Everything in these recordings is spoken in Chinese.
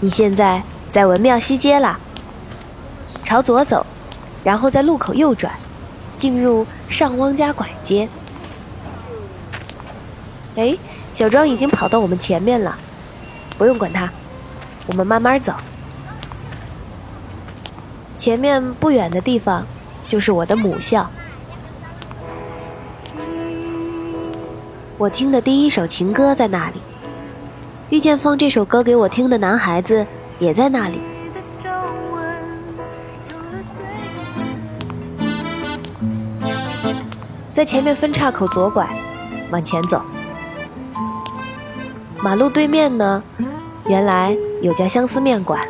你现在在文庙西街啦，朝左走，然后在路口右转，进入上汪家拐街。哎，小庄已经跑到我们前面了，不用管他，我们慢慢走。前面不远的地方就是我的母校。我听的第一首情歌在那里，遇见放这首歌给我听的男孩子也在那里。在前面分岔口左拐，往前走。马路对面呢，原来有家相思面馆，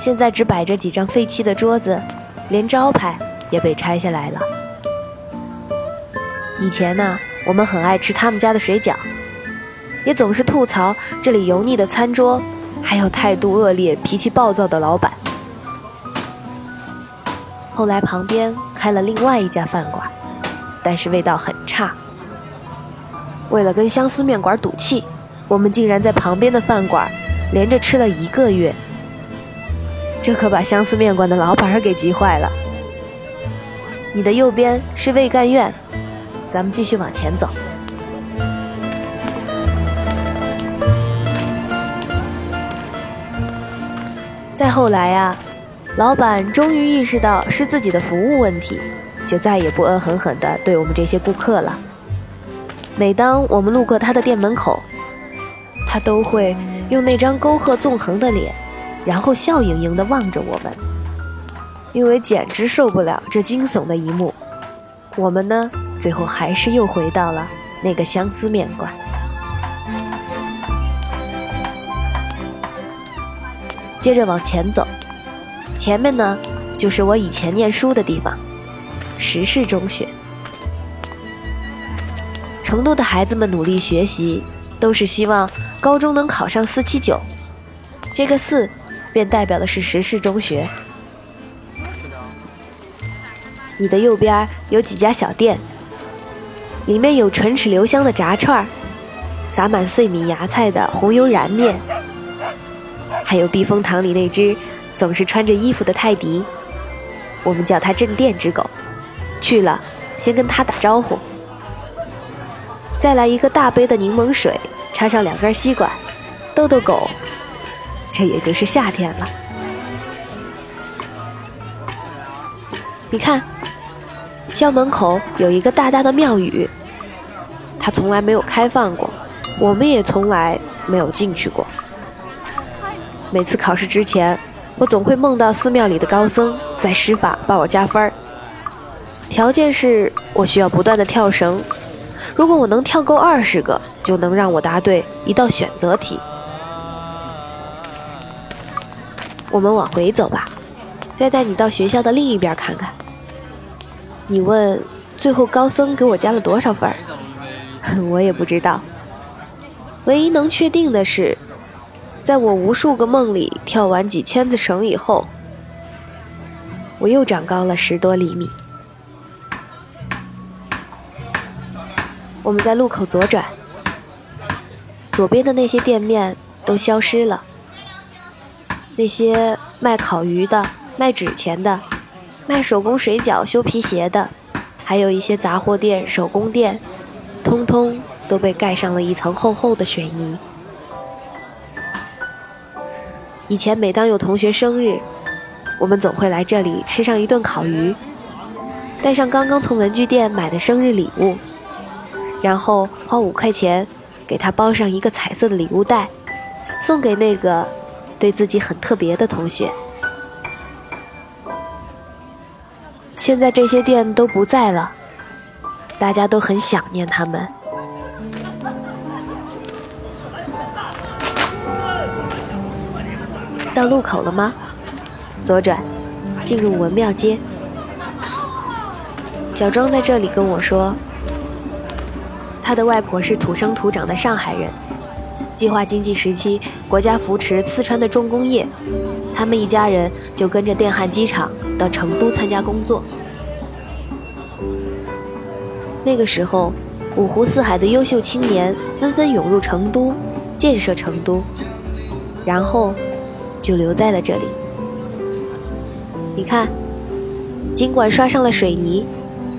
现在只摆着几张废弃的桌子，连招牌也被拆下来了。以前呢，我们很爱吃他们家的水饺，也总是吐槽这里油腻的餐桌，还有态度恶劣、脾气暴躁的老板。后来旁边开了另外一家饭馆，但是味道很差。为了跟相思面馆赌气，我们竟然在旁边的饭馆连着吃了一个月，这可把相思面馆的老板给急坏了。你的右边是味干院，咱们继续往前走。再后来呀，老板终于意识到是自己的服务问题，就再也不恶狠狠地对我们这些顾客了。每当我们路过他的店门口，他都会用那张沟壑纵横的脸，然后笑盈盈地望着我们。因为简直受不了这惊悚的一幕，我们呢，最后还是又回到了那个相思面馆。接着往前走，前面呢，就是我以前念书的地方——石室中学。成都的孩子们努力学习，都是希望高中能考上四七九。这个四，便代表的是石室中学。你的右边有几家小店，里面有唇齿留香的炸串撒满碎米芽菜的红油燃面，还有避风塘里那只总是穿着衣服的泰迪，我们叫它镇店之狗。去了，先跟它打招呼。再来一个大杯的柠檬水，插上两根吸管，逗逗狗，这也就是夏天了。你看，校门口有一个大大的庙宇，它从来没有开放过，我们也从来没有进去过。每次考试之前，我总会梦到寺庙里的高僧在施法帮我加分儿，条件是我需要不断的跳绳。如果我能跳够二十个，就能让我答对一道选择题。我们往回走吧，再带你到学校的另一边看看。你问最后高僧给我加了多少分儿？我也不知道。唯一能确定的是，在我无数个梦里跳完几千次绳以后，我又长高了十多厘米。我们在路口左转，左边的那些店面都消失了。那些卖烤鱼的、卖纸钱的、卖手工水饺、修皮鞋的，还有一些杂货店、手工店，通通都被盖上了一层厚厚的水泥。以前每当有同学生日，我们总会来这里吃上一顿烤鱼，带上刚刚从文具店买的生日礼物。然后花五块钱，给他包上一个彩色的礼物袋，送给那个对自己很特别的同学。现在这些店都不在了，大家都很想念他们。到路口了吗？左转，进入文庙街。小庄在这里跟我说。他的外婆是土生土长的上海人。计划经济时期，国家扶持四川的重工业，他们一家人就跟着电焊机厂到成都参加工作。那个时候，五湖四海的优秀青年纷纷涌入成都，建设成都。然后就留在了这里。你看，尽管刷上了水泥，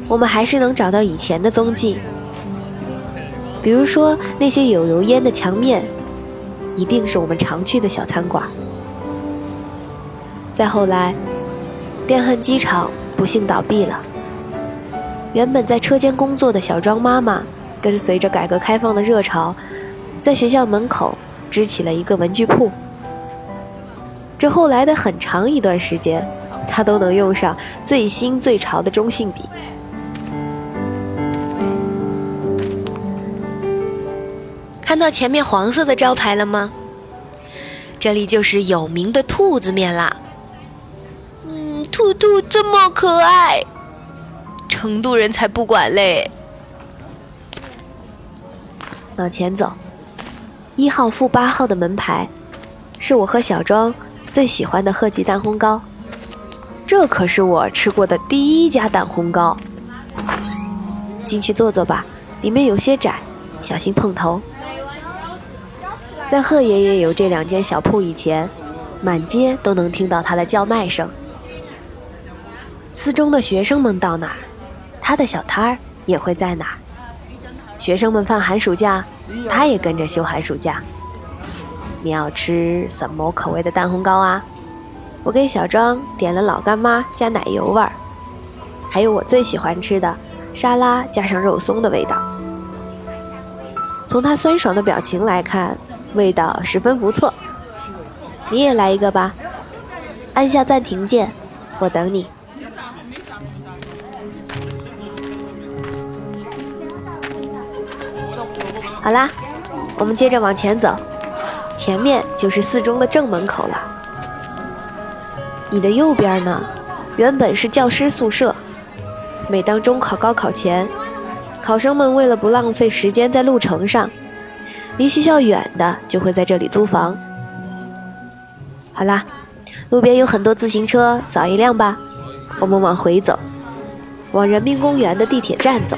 我们还是能找到以前的踪迹。比如说那些有油烟的墙面，一定是我们常去的小餐馆。再后来，电焊机厂不幸倒闭了。原本在车间工作的小庄妈妈，跟随着改革开放的热潮，在学校门口支起了一个文具铺。这后来的很长一段时间，他都能用上最新最潮的中性笔。看到前面黄色的招牌了吗？这里就是有名的兔子面啦。嗯，兔兔这么可爱，成都人才不管嘞。往前走，一号负八号的门牌，是我和小庄最喜欢的鹤记蛋烘糕。这可是我吃过的第一家蛋烘糕。进去坐坐吧，里面有些窄，小心碰头。在贺爷爷有这两间小铺以前，满街都能听到他的叫卖声。四中的学生们到哪儿，他的小摊儿也会在哪儿。学生们放寒暑假，他也跟着休寒暑假。你要吃什么口味的蛋烘糕啊？我给小庄点了老干妈加奶油味儿，还有我最喜欢吃的沙拉加上肉松的味道。从他酸爽的表情来看。味道十分不错，你也来一个吧。按下暂停键，我等你。好啦，我们接着往前走，前面就是四中的正门口了。你的右边呢，原本是教师宿舍。每当中考、高考前，考生们为了不浪费时间在路程上。离学校远的就会在这里租房。好啦，路边有很多自行车，扫一辆吧。我们往回走，往人民公园的地铁站走。